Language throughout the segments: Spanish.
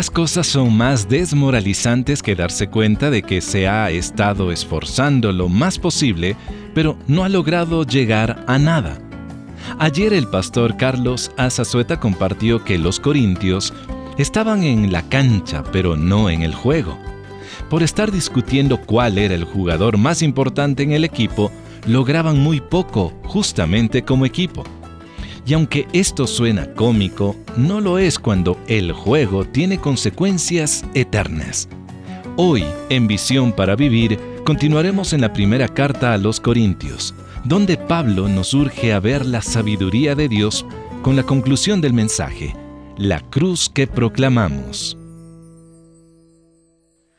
Pocas cosas son más desmoralizantes que darse cuenta de que se ha estado esforzando lo más posible, pero no ha logrado llegar a nada. Ayer el pastor Carlos Azazueta compartió que los corintios estaban en la cancha, pero no en el juego. Por estar discutiendo cuál era el jugador más importante en el equipo, lograban muy poco justamente como equipo. Y aunque esto suena cómico, no lo es cuando el juego tiene consecuencias eternas. Hoy, en Visión para Vivir, continuaremos en la primera carta a los Corintios, donde Pablo nos urge a ver la sabiduría de Dios con la conclusión del mensaje, la cruz que proclamamos.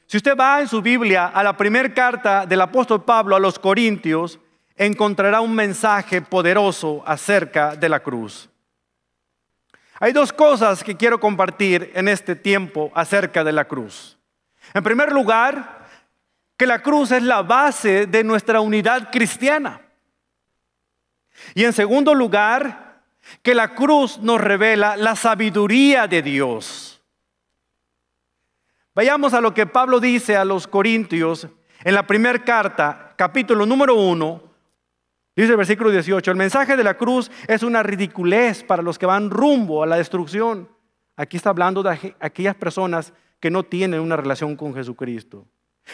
Si usted va en su Biblia a la primera carta del apóstol Pablo a los Corintios, encontrará un mensaje poderoso acerca de la cruz. Hay dos cosas que quiero compartir en este tiempo acerca de la cruz. En primer lugar, que la cruz es la base de nuestra unidad cristiana. Y en segundo lugar, que la cruz nos revela la sabiduría de Dios. Vayamos a lo que Pablo dice a los Corintios en la primera carta, capítulo número uno, Dice el versículo 18, el mensaje de la cruz es una ridiculez para los que van rumbo a la destrucción. Aquí está hablando de aquellas personas que no tienen una relación con Jesucristo.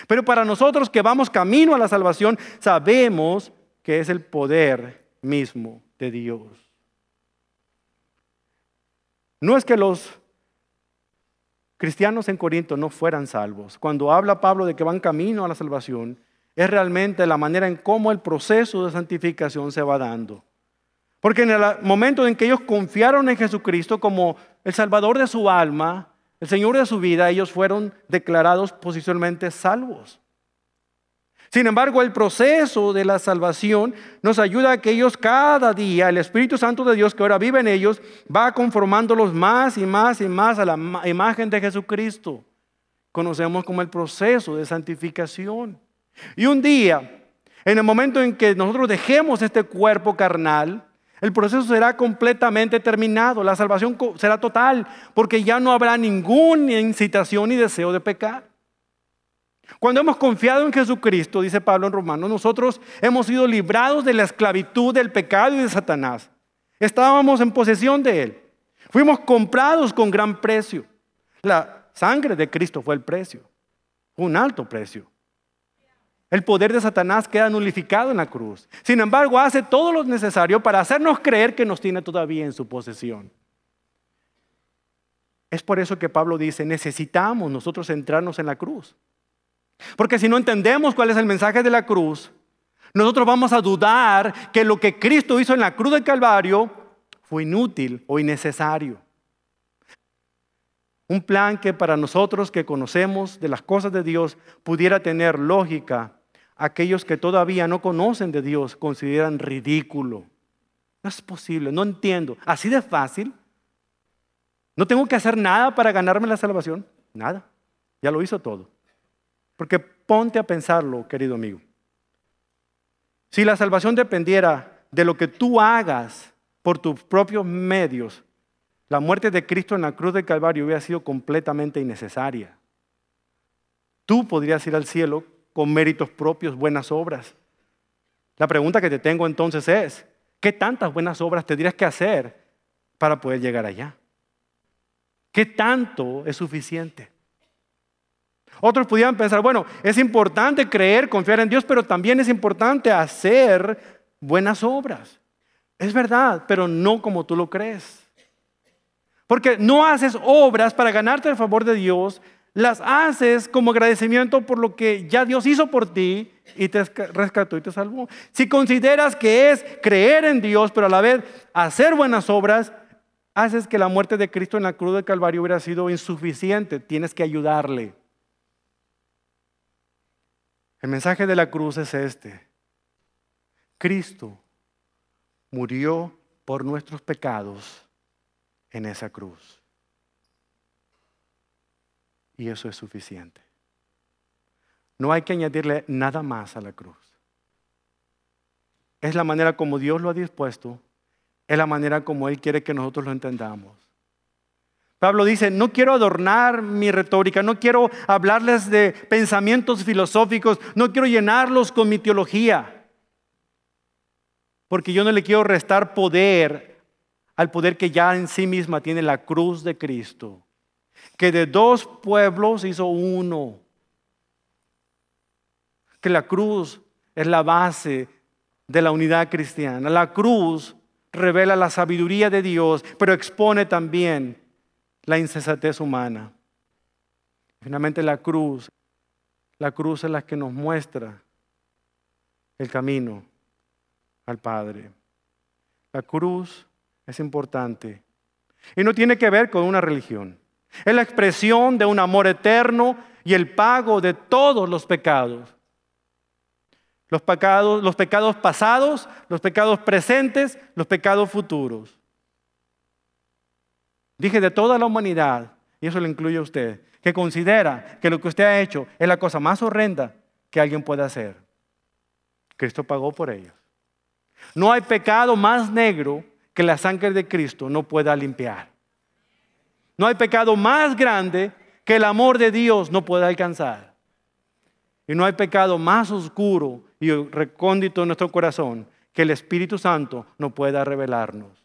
Pero para nosotros que vamos camino a la salvación, sabemos que es el poder mismo de Dios. No es que los cristianos en Corinto no fueran salvos. Cuando habla Pablo de que van camino a la salvación, es realmente la manera en cómo el proceso de santificación se va dando. Porque en el momento en que ellos confiaron en Jesucristo como el Salvador de su alma, el Señor de su vida, ellos fueron declarados posicionalmente salvos. Sin embargo, el proceso de la salvación nos ayuda a que ellos cada día, el Espíritu Santo de Dios que ahora vive en ellos, va conformándolos más y más y más a la imagen de Jesucristo. Conocemos como el proceso de santificación. Y un día, en el momento en que nosotros dejemos este cuerpo carnal, el proceso será completamente terminado, la salvación será total, porque ya no habrá ninguna incitación ni deseo de pecar. Cuando hemos confiado en Jesucristo, dice Pablo en Romanos, nosotros hemos sido librados de la esclavitud del pecado y de Satanás. Estábamos en posesión de él. Fuimos comprados con gran precio. La sangre de Cristo fue el precio. Un alto precio. El poder de Satanás queda nulificado en la cruz. Sin embargo, hace todo lo necesario para hacernos creer que nos tiene todavía en su posesión. Es por eso que Pablo dice, necesitamos nosotros centrarnos en la cruz. Porque si no entendemos cuál es el mensaje de la cruz, nosotros vamos a dudar que lo que Cristo hizo en la cruz del Calvario fue inútil o innecesario. Un plan que para nosotros que conocemos de las cosas de Dios pudiera tener lógica aquellos que todavía no conocen de Dios consideran ridículo. No es posible, no entiendo. Así de fácil. No tengo que hacer nada para ganarme la salvación. Nada. Ya lo hizo todo. Porque ponte a pensarlo, querido amigo. Si la salvación dependiera de lo que tú hagas por tus propios medios, la muerte de Cristo en la cruz del Calvario hubiera sido completamente innecesaria. Tú podrías ir al cielo con méritos propios, buenas obras. La pregunta que te tengo entonces es, ¿qué tantas buenas obras tendrías que hacer para poder llegar allá? ¿Qué tanto es suficiente? Otros pudieran pensar, bueno, es importante creer, confiar en Dios, pero también es importante hacer buenas obras. Es verdad, pero no como tú lo crees. Porque no haces obras para ganarte el favor de Dios, las haces como agradecimiento por lo que ya Dios hizo por ti y te rescató y te salvó. Si consideras que es creer en Dios, pero a la vez hacer buenas obras, haces que la muerte de Cristo en la cruz del Calvario hubiera sido insuficiente. Tienes que ayudarle. El mensaje de la cruz es este. Cristo murió por nuestros pecados en esa cruz. Y eso es suficiente. No hay que añadirle nada más a la cruz. Es la manera como Dios lo ha dispuesto, es la manera como Él quiere que nosotros lo entendamos. Pablo dice, no quiero adornar mi retórica, no quiero hablarles de pensamientos filosóficos, no quiero llenarlos con mi teología, porque yo no le quiero restar poder al poder que ya en sí misma tiene la cruz de Cristo, que de dos pueblos hizo uno, que la cruz es la base de la unidad cristiana, la cruz revela la sabiduría de Dios, pero expone también la insensatez humana. Finalmente la cruz, la cruz es la que nos muestra el camino al Padre. La cruz es importante y no tiene que ver con una religión. Es la expresión de un amor eterno y el pago de todos los pecados. Los pecados, los pecados pasados, los pecados presentes, los pecados futuros. Dije de toda la humanidad, y eso le incluye a usted, que considera que lo que usted ha hecho es la cosa más horrenda que alguien puede hacer. Cristo pagó por ellos. No hay pecado más negro que la sangre de Cristo no pueda limpiar. No hay pecado más grande que el amor de Dios no pueda alcanzar. Y no hay pecado más oscuro y recóndito en nuestro corazón que el Espíritu Santo no pueda revelarnos.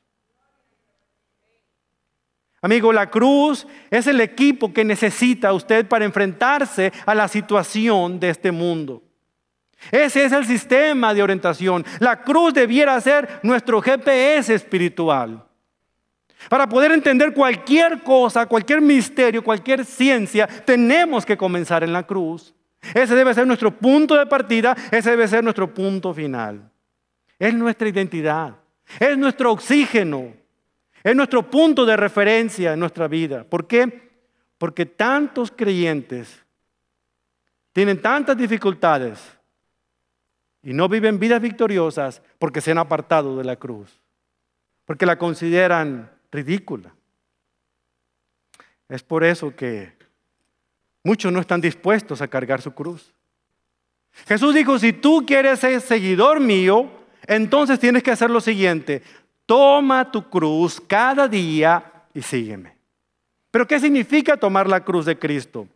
Amigo, la cruz es el equipo que necesita usted para enfrentarse a la situación de este mundo. Ese es el sistema de orientación. La cruz debiera ser nuestro GPS espiritual. Para poder entender cualquier cosa, cualquier misterio, cualquier ciencia, tenemos que comenzar en la cruz. Ese debe ser nuestro punto de partida, ese debe ser nuestro punto final. Es nuestra identidad, es nuestro oxígeno, es nuestro punto de referencia en nuestra vida. ¿Por qué? Porque tantos creyentes tienen tantas dificultades y no viven vidas victoriosas porque se han apartado de la cruz, porque la consideran ridícula. Es por eso que muchos no están dispuestos a cargar su cruz. Jesús dijo, si tú quieres ser seguidor mío, entonces tienes que hacer lo siguiente, toma tu cruz cada día y sígueme. Pero ¿qué significa tomar la cruz de Cristo?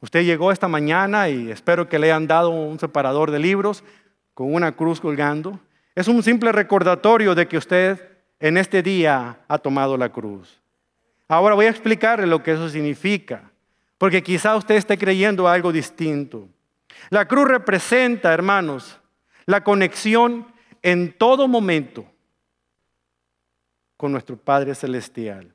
Usted llegó esta mañana y espero que le hayan dado un separador de libros con una cruz colgando. Es un simple recordatorio de que usted en este día ha tomado la cruz. Ahora voy a explicarle lo que eso significa, porque quizá usted esté creyendo algo distinto. La cruz representa, hermanos, la conexión en todo momento con nuestro Padre Celestial.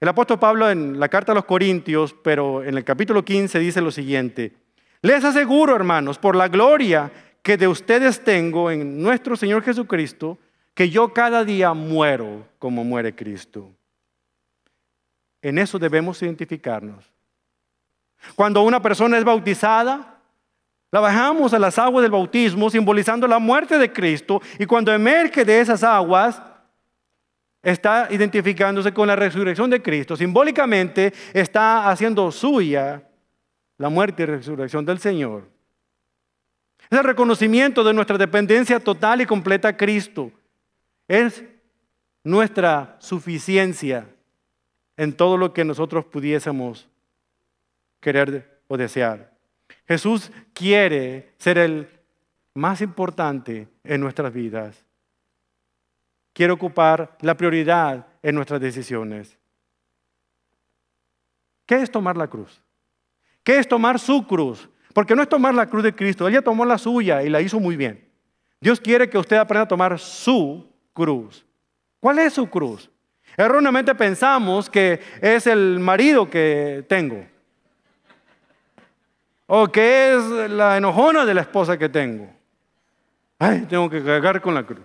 El apóstol Pablo en la carta a los Corintios, pero en el capítulo 15 dice lo siguiente, les aseguro, hermanos, por la gloria que de ustedes tengo en nuestro Señor Jesucristo, que yo cada día muero como muere Cristo. En eso debemos identificarnos. Cuando una persona es bautizada, la bajamos a las aguas del bautismo simbolizando la muerte de Cristo y cuando emerge de esas aguas está identificándose con la resurrección de Cristo. Simbólicamente está haciendo suya la muerte y resurrección del Señor. Es el reconocimiento de nuestra dependencia total y completa a Cristo. Es nuestra suficiencia en todo lo que nosotros pudiésemos querer o desear. Jesús quiere ser el más importante en nuestras vidas. Quiere ocupar la prioridad en nuestras decisiones. ¿Qué es tomar la cruz? ¿Qué es tomar su cruz? Porque no es tomar la cruz de Cristo, ella tomó la suya y la hizo muy bien. Dios quiere que usted aprenda a tomar su cruz. ¿Cuál es su cruz? Erróneamente pensamos que es el marido que tengo. O que es la enojona de la esposa que tengo. Ay, tengo que cargar con la cruz.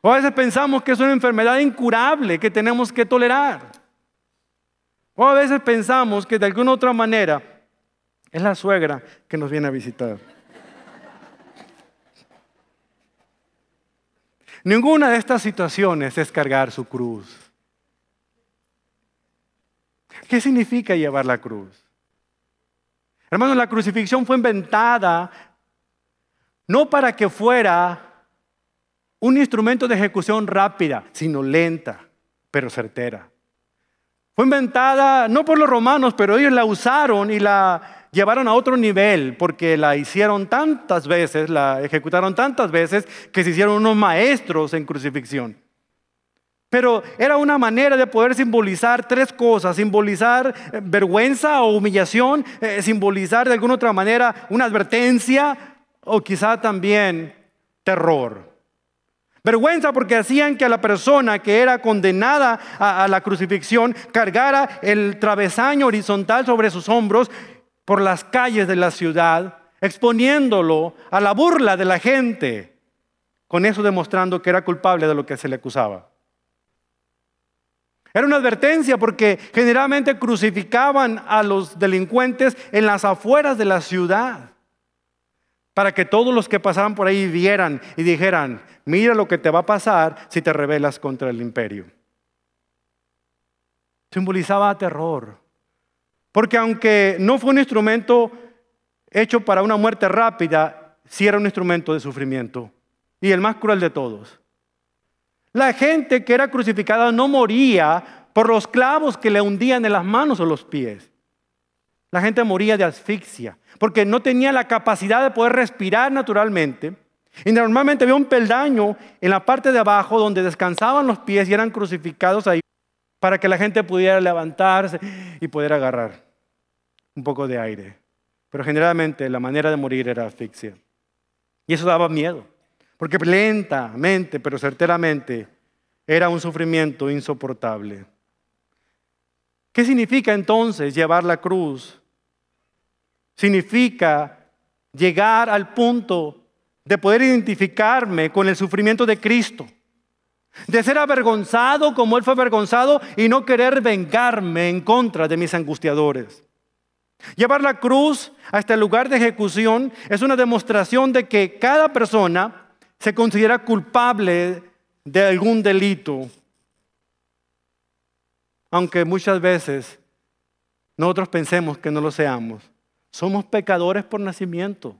O a veces pensamos que es una enfermedad incurable que tenemos que tolerar. O a veces pensamos que de alguna otra manera es la suegra que nos viene a visitar. Ninguna de estas situaciones es cargar su cruz. ¿Qué significa llevar la cruz? Hermanos, la crucifixión fue inventada no para que fuera un instrumento de ejecución rápida, sino lenta. pero certera. Fue inventada no por los romanos, pero ellos la usaron y la llevaron a otro nivel porque la hicieron tantas veces, la ejecutaron tantas veces que se hicieron unos maestros en crucifixión. Pero era una manera de poder simbolizar tres cosas, simbolizar eh, vergüenza o humillación, eh, simbolizar de alguna otra manera una advertencia o quizá también terror. Vergüenza porque hacían que a la persona que era condenada a, la crucifixión cargara el travesaño horizontal sobre sus hombros por las calles de la ciudad, exponiéndolo a la burla de la gente, con eso demostrando que era culpable de lo que se le acusaba. Era una advertencia porque generalmente crucificaban a los delincuentes en las afueras de la ciudad para que todos los que pasaban por ahí vieran y dijeran, mira lo que te va a pasar si te rebelas contra el imperio. Simbolizaba terror, porque aunque no fue un instrumento hecho para una muerte rápida, sí era un instrumento de sufrimiento y el más cruel de todos. La gente que era crucificada no moría por los clavos que le hundían en las manos o los pies. La gente moría de asfixia, porque no tenía la capacidad de poder respirar naturalmente. Y normalmente había un peldaño en la parte de abajo donde descansaban los pies y eran crucificados ahí para que la gente pudiera levantarse y poder agarrar un poco de aire. Pero generalmente la manera de morir era asfixia. Y eso daba miedo, porque lentamente, pero certeramente, era un sufrimiento insoportable. ¿Qué significa entonces llevar la cruz significa llegar al punto de poder identificarme con el sufrimiento de Cristo. De ser avergonzado como Él fue avergonzado y no querer vengarme en contra de mis angustiadores. Llevar la cruz a este lugar de ejecución es una demostración de que cada persona se considera culpable de algún delito. Aunque muchas veces nosotros pensemos que no lo seamos. Somos pecadores por nacimiento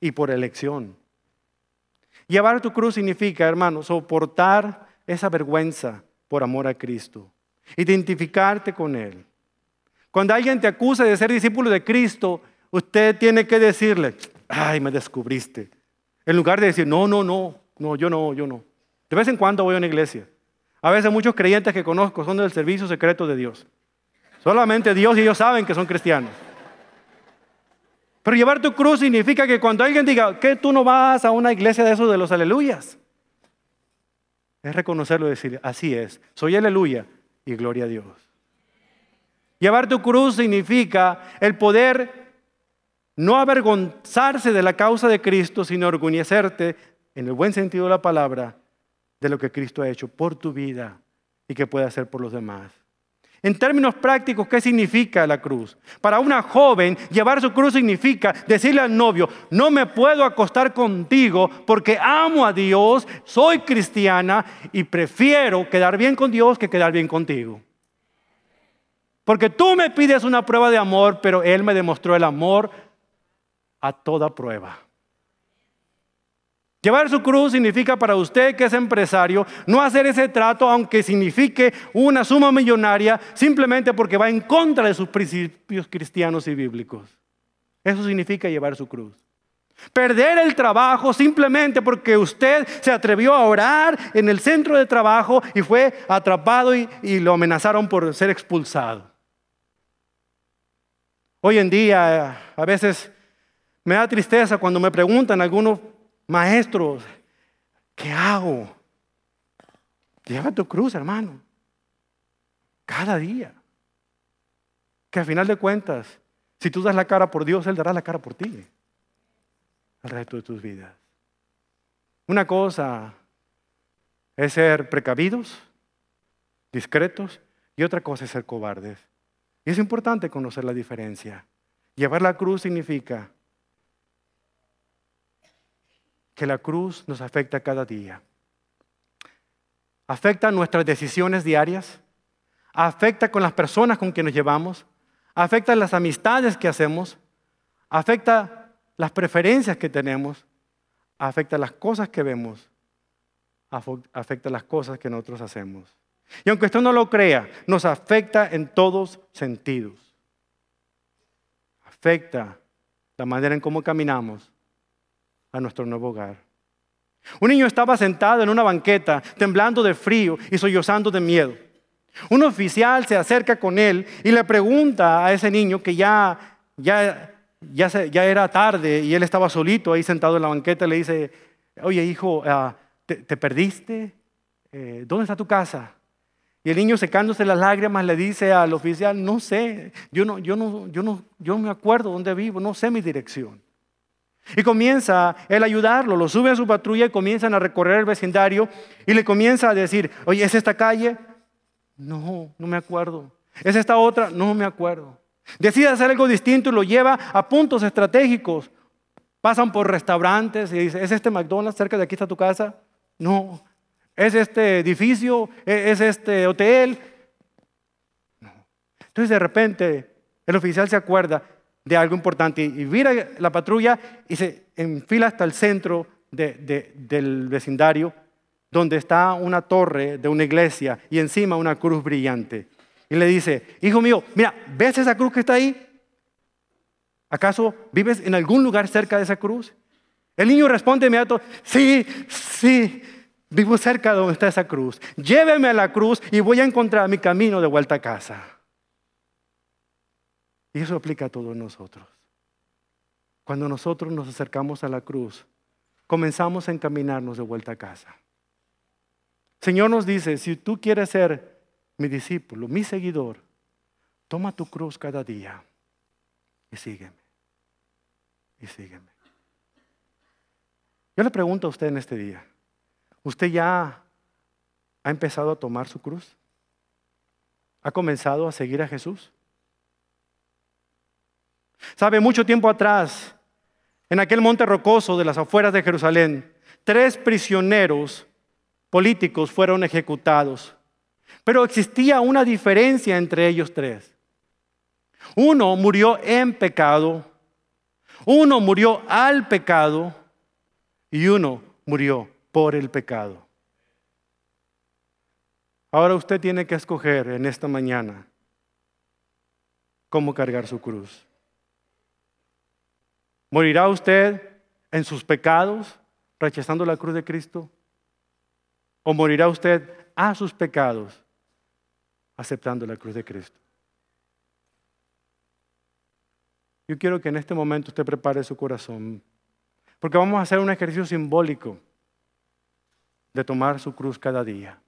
y por elección. Llevar tu cruz significa, hermano, soportar esa vergüenza por amor a Cristo. Identificarte con Él. Cuando alguien te acusa de ser discípulo de Cristo, usted tiene que decirle, ay, me descubriste. En lugar de decir, no, no, no, no, yo no, yo no. De vez en cuando voy a una iglesia. A veces muchos creyentes que conozco son del servicio secreto de Dios. Solamente Dios y ellos saben que son cristianos. Pero llevar tu cruz significa que cuando alguien diga que tú no vas a una iglesia de esos de los aleluyas, es reconocerlo y decir, así es, soy aleluya y gloria a Dios. Llevar tu cruz significa el poder no avergonzarse de la causa de Cristo, sino orgullecerte, en el buen sentido de la palabra, de lo que Cristo ha hecho por tu vida y que puede hacer por los demás. En términos prácticos, ¿qué significa la cruz? Para una joven, llevar su cruz significa decirle al novio, no me puedo acostar contigo porque amo a Dios, soy cristiana y prefiero quedar bien con Dios que quedar bien contigo. Porque tú me pides una prueba de amor, pero Él me demostró el amor a toda prueba. Llevar su cruz significa para usted que es empresario no hacer ese trato aunque signifique una suma millonaria simplemente porque va en contra de sus principios cristianos y bíblicos. Eso significa llevar su cruz. Perder el trabajo simplemente porque usted se atrevió a orar en el centro de trabajo y fue atrapado y, y lo amenazaron por ser expulsado. Hoy en día a veces me da tristeza cuando me preguntan algunos maestros, ¿qué hago? Lleva tu cruz, hermano. Cada día. Que al final de cuentas, si tú das la cara por Dios, Él dará la cara por ti. El resto de tus vidas. Una cosa es ser precavidos, discretos, y otra cosa es ser cobardes. Y es importante conocer la diferencia. Llevar la cruz significa que la cruz nos afecta cada día. Afecta nuestras decisiones diarias, afecta con las personas con quienes nos llevamos, afecta las amistades que hacemos, afecta las preferencias que tenemos, afecta las cosas que vemos, afecta las cosas que nosotros hacemos. Y aunque usted no lo crea, nos afecta en todos sentidos. Afecta la manera en cómo caminamos a nuestro nuevo hogar. Un niño estaba sentado en una banqueta, temblando de frío y sollozando de miedo. Un oficial se acerca con él y le pregunta a ese niño que ya, ya, ya, ya era tarde y él estaba solito ahí sentado en la banqueta, le dice, oye hijo, ah, ¿te, perdiste? Eh, ¿Dónde está tu casa? Y el niño secándose las lágrimas le dice al oficial, no sé, yo no, yo no, yo no, yo no me acuerdo dónde vivo, no sé mi dirección. Y comienza él a ayudarlo, lo sube a su patrulla y comienzan a recorrer el vecindario y le comienza a decir, oye, ¿es esta calle? No, no me acuerdo. ¿Es esta otra? No me acuerdo. Decide hacer algo distinto y lo lleva a puntos estratégicos. Pasan por restaurantes y dice, ¿es este McDonald's cerca de aquí está tu casa? No. ¿Es este edificio? ¿Es este hotel? Entonces de repente el oficial se acuerda de algo importante y mira la patrulla y se enfila hasta el centro del vecindario donde está una torre de una iglesia y encima una cruz brillante. Y le dice, hijo mío, mira, ¿ves esa cruz que está ahí? ¿Acaso vives en algún lugar cerca de esa cruz? El niño responde inmediato, sí, sí, vivo cerca de donde está esa cruz. Lléveme a la cruz y voy a encontrar mi camino de vuelta a casa. Y eso aplica a todos nosotros. Cuando nosotros nos acercamos a la cruz, comenzamos a encaminarnos de vuelta a casa. Señor nos dice, si tú quieres ser mi discípulo, mi seguidor, toma tu cruz cada día y sígueme. Y sígueme. Yo le pregunto a usted en este día, ¿usted ya ha empezado a tomar su cruz? ¿Ha comenzado a seguir a Jesús? Sabe, mucho tiempo atrás, en aquel monte rocoso de las afueras de Jerusalén, tres prisioneros políticos fueron ejecutados. Pero existía una diferencia entre ellos tres. Uno murió en pecado, uno murió al pecado y uno murió por el pecado. Ahora usted tiene que escoger en esta mañana cómo cargar su cruz. ¿Morirá usted en sus pecados, rechazando la cruz de Cristo? ¿O morirá usted a sus pecados, aceptando la cruz de Cristo? Yo quiero que en este momento usted prepare su corazón, porque vamos a hacer un ejercicio simbólico de tomar su cruz cada día.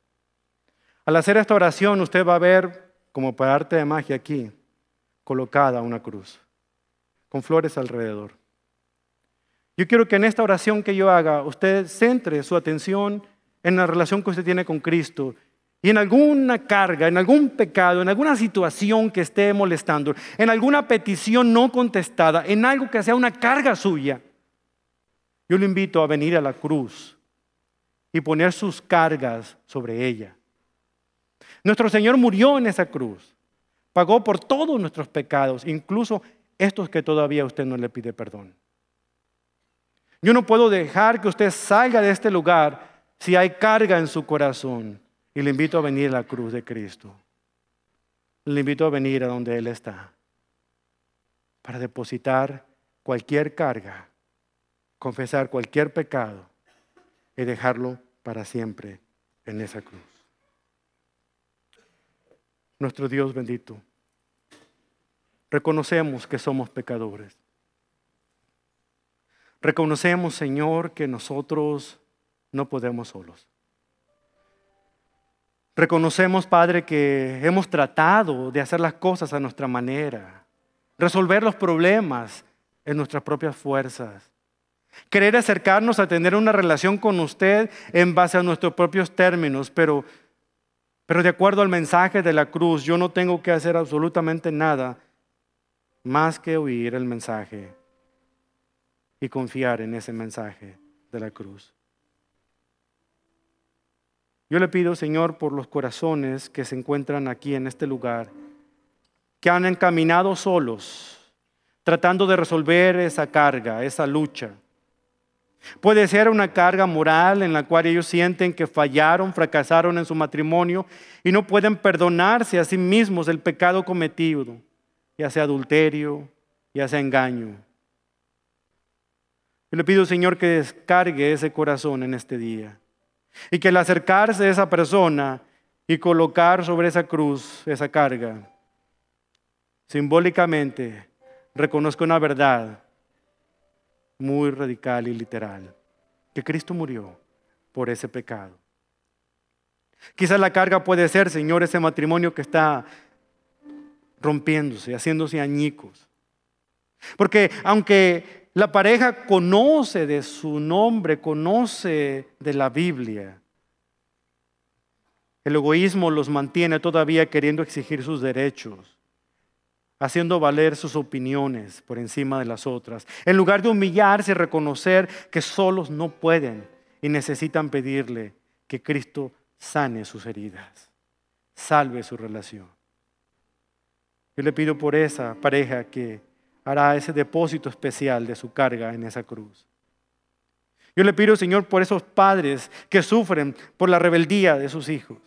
Al hacer esta oración, usted va a ver, como por arte de magia aquí, colocada una cruz, con flores alrededor. Yo quiero que en esta oración que yo haga, usted centre su atención en la relación que usted tiene con Cristo y en alguna carga, en algún pecado, en alguna situación que esté molestando, en alguna petición no contestada, en algo que sea una carga suya, yo le invito a venir a la cruz y poner sus cargas sobre ella. Nuestro Señor murió en esa cruz, pagó por todos nuestros pecados, incluso estos que todavía usted no le pide perdón. Yo no puedo dejar que usted salga de este lugar si hay carga en su corazón. Y le invito a venir a la cruz de Cristo. Le invito a venir a donde Él está. Para depositar cualquier carga, confesar cualquier pecado y dejarlo para siempre en esa cruz. Nuestro Dios bendito, reconocemos que somos pecadores. Reconocemos, Señor, que nosotros no podemos solos. Reconocemos, Padre, que hemos tratado de hacer las cosas a nuestra manera, resolver los problemas en nuestras propias fuerzas, querer acercarnos a tener una relación con usted en base a nuestros propios términos, pero, pero de acuerdo al mensaje de la cruz, yo no tengo que hacer absolutamente nada más que oír el mensaje y confiar en ese mensaje de la cruz. Yo le pido, Señor, por los corazones que se encuentran aquí en este lugar, que han encaminado solos, tratando de resolver esa carga, esa lucha. Puede ser una carga moral en la cual ellos sienten que fallaron, fracasaron en su matrimonio y no pueden perdonarse a sí mismos el pecado cometido, ya sea adulterio, ya sea engaño. Yo le pido, Señor, que descargue ese corazón en este día y que al acercarse a esa persona y colocar sobre esa cruz esa carga, simbólicamente reconozca una verdad muy radical y literal, que Cristo murió por ese pecado. Quizás la carga puede ser, Señor, ese matrimonio que está rompiéndose, haciéndose añicos. Porque aunque la pareja conoce de su nombre, conoce de la Biblia, el egoísmo los mantiene todavía queriendo exigir sus derechos haciendo valer sus opiniones por encima de las otras, en lugar de humillarse y reconocer que solos no pueden y necesitan pedirle que Cristo sane sus heridas, salve su relación. Yo le pido por esa pareja que hará ese depósito especial de su carga en esa cruz. Yo le pido, Señor, por esos padres que sufren por la rebeldía de sus hijos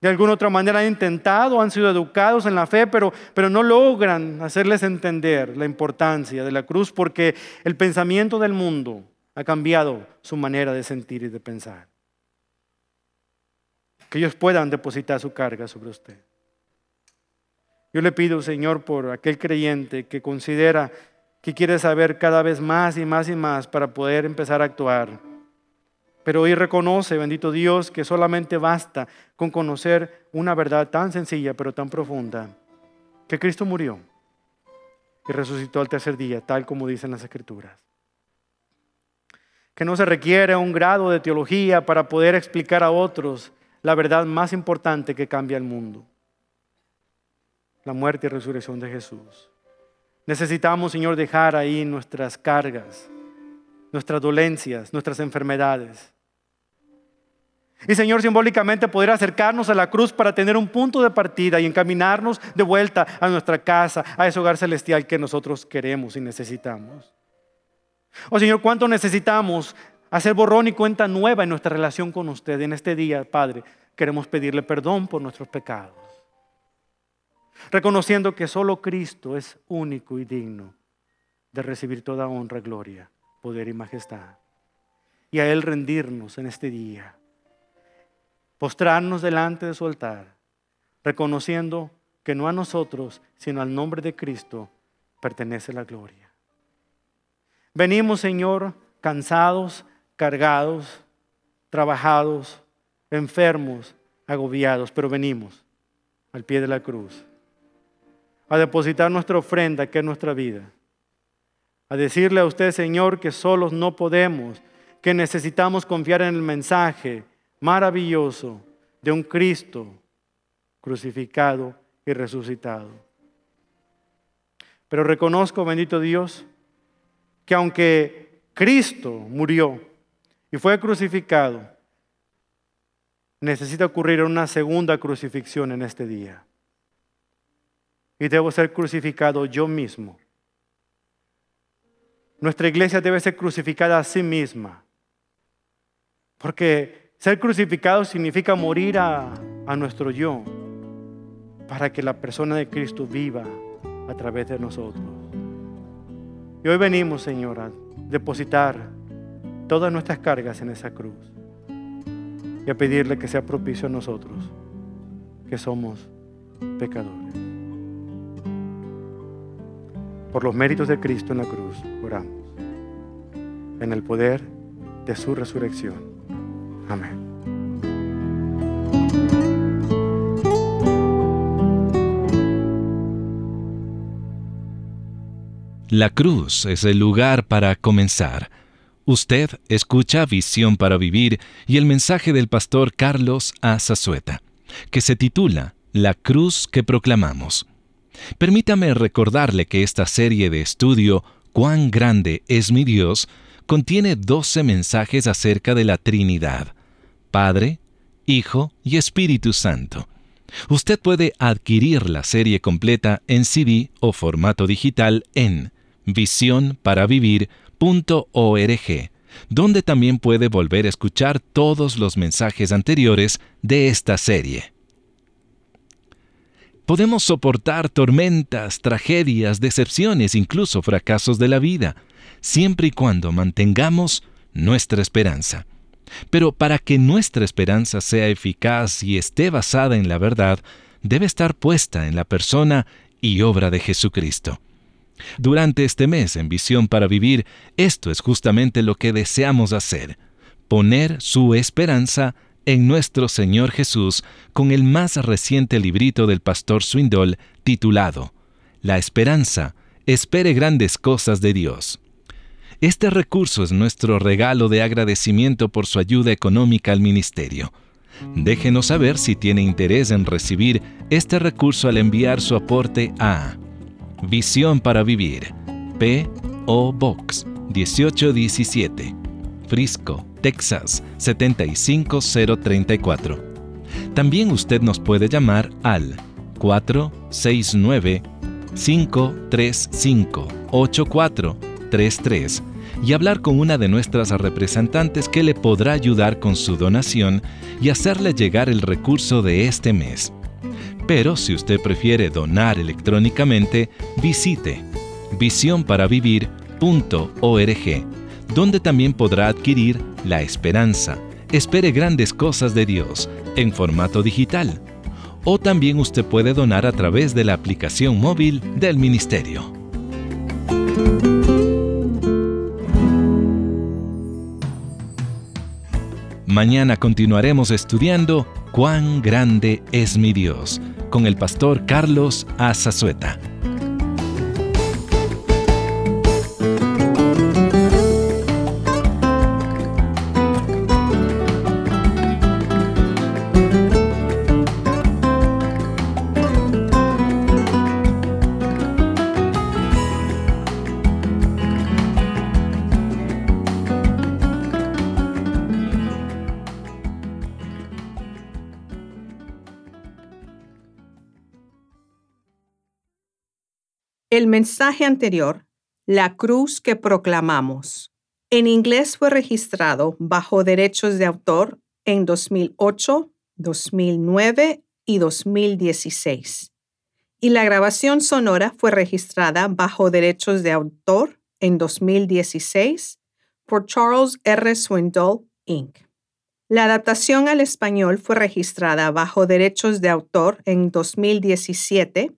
de alguna otra manera han intentado, han sido educados en la fe, pero, pero no logran hacerles entender la importancia de la cruz porque el pensamiento del mundo ha cambiado su manera de sentir y de pensar. Que ellos puedan depositar su carga sobre usted. Yo le pido, Señor, por aquel creyente que considera que quiere saber cada vez más y más y más para poder empezar a actuar pero hoy reconoce, bendito Dios, que solamente basta con conocer una verdad tan sencilla pero tan profunda, que Cristo murió y resucitó al tercer día, tal como dicen las escrituras. Que no se requiere un grado de teología para poder explicar a otros la verdad más importante que cambia el mundo, la muerte y resurrección de Jesús. Necesitamos, Señor, dejar ahí nuestras cargas, nuestras dolencias, nuestras enfermedades. Y Señor, simbólicamente poder acercarnos a la cruz para tener un punto de partida y encaminarnos de vuelta a nuestra casa, a ese hogar celestial que nosotros queremos y necesitamos. Oh Señor, ¿cuánto necesitamos hacer borrón y cuenta nueva en nuestra relación con usted en este día, Padre? Queremos pedirle perdón por nuestros pecados. Reconociendo que solo Cristo es único y digno de recibir toda honra, gloria, poder y majestad. Y a Él rendirnos en este día postrarnos delante de su altar, reconociendo que no a nosotros, sino al nombre de Cristo pertenece la gloria. Venimos, Señor, cansados, cargados, trabajados, enfermos, agobiados, pero venimos al pie de la cruz a depositar nuestra ofrenda, que es nuestra vida, a decirle a usted, Señor, que solos no podemos, que necesitamos confiar en el mensaje, maravilloso de un Cristo crucificado y resucitado. Pero reconozco, bendito Dios, que aunque Cristo murió y fue crucificado, necesita ocurrir una segunda crucifixión en este día. Y debo ser crucificado yo mismo. Nuestra iglesia debe ser crucificada a sí misma. Porque ser crucificado significa morir a, nuestro yo para que la persona de Cristo viva a través de nosotros. Y hoy venimos, Señor, a depositar todas nuestras cargas en esa cruz y a pedirle que sea propicio a nosotros, que somos pecadores. Por los méritos de Cristo en la cruz, oramos, en el poder de su resurrección. Amén. La cruz es el lugar para comenzar. Usted escucha Visión para Vivir y el mensaje del pastor Carlos A. Zazueta, que se titula La cruz que proclamamos. Permítame recordarle que esta serie de estudio, Cuán grande es mi Dios, contiene 12 mensajes acerca de la Trinidad, Padre, Hijo y Espíritu Santo. Usted puede adquirir la serie completa en CD o formato digital en visionparavivir.org. donde también puede volver a escuchar todos los mensajes anteriores de esta serie. Podemos soportar tormentas, tragedias, decepciones, incluso fracasos de la vida, siempre y cuando mantengamos nuestra esperanza. Pero para que nuestra esperanza sea eficaz y esté basada en la verdad, debe estar puesta en la persona y obra de Jesucristo. Durante este mes en Visión para Vivir, esto es justamente lo que deseamos hacer, poner su esperanza en nuestro Señor Jesús con el más reciente librito del pastor Swindoll titulado La esperanza, espere grandes cosas de Dios. Este recurso es nuestro regalo de agradecimiento por su ayuda económica al ministerio. Déjenos saber si tiene interés en recibir este recurso al enviar su aporte a Visión para Vivir, P.O. Box 1817, Frisco, Texas 75034. También usted nos puede llamar al 469 535 8433 y hablar con una de nuestras representantes que le podrá ayudar con su donación y hacerle llegar el recurso de este mes. Pero si usted prefiere donar electrónicamente, visite visionparavivir.org, donde también podrá adquirir La Esperanza. Espere grandes cosas de Dios en formato digital. O también usted puede donar a través de la aplicación móvil del Ministerio. Mañana continuaremos estudiando Cuán grande es mi Dios con el pastor Carlos Azazueta. El mensaje anterior, la cruz que proclamamos, en inglés fue registrado bajo derechos de autor en 2008, 2009 y 2016. Y la grabación sonora fue registrada bajo derechos de autor en 2016 por Charles R. Swindoll, Inc. La adaptación al español fue registrada bajo derechos de autor en 2017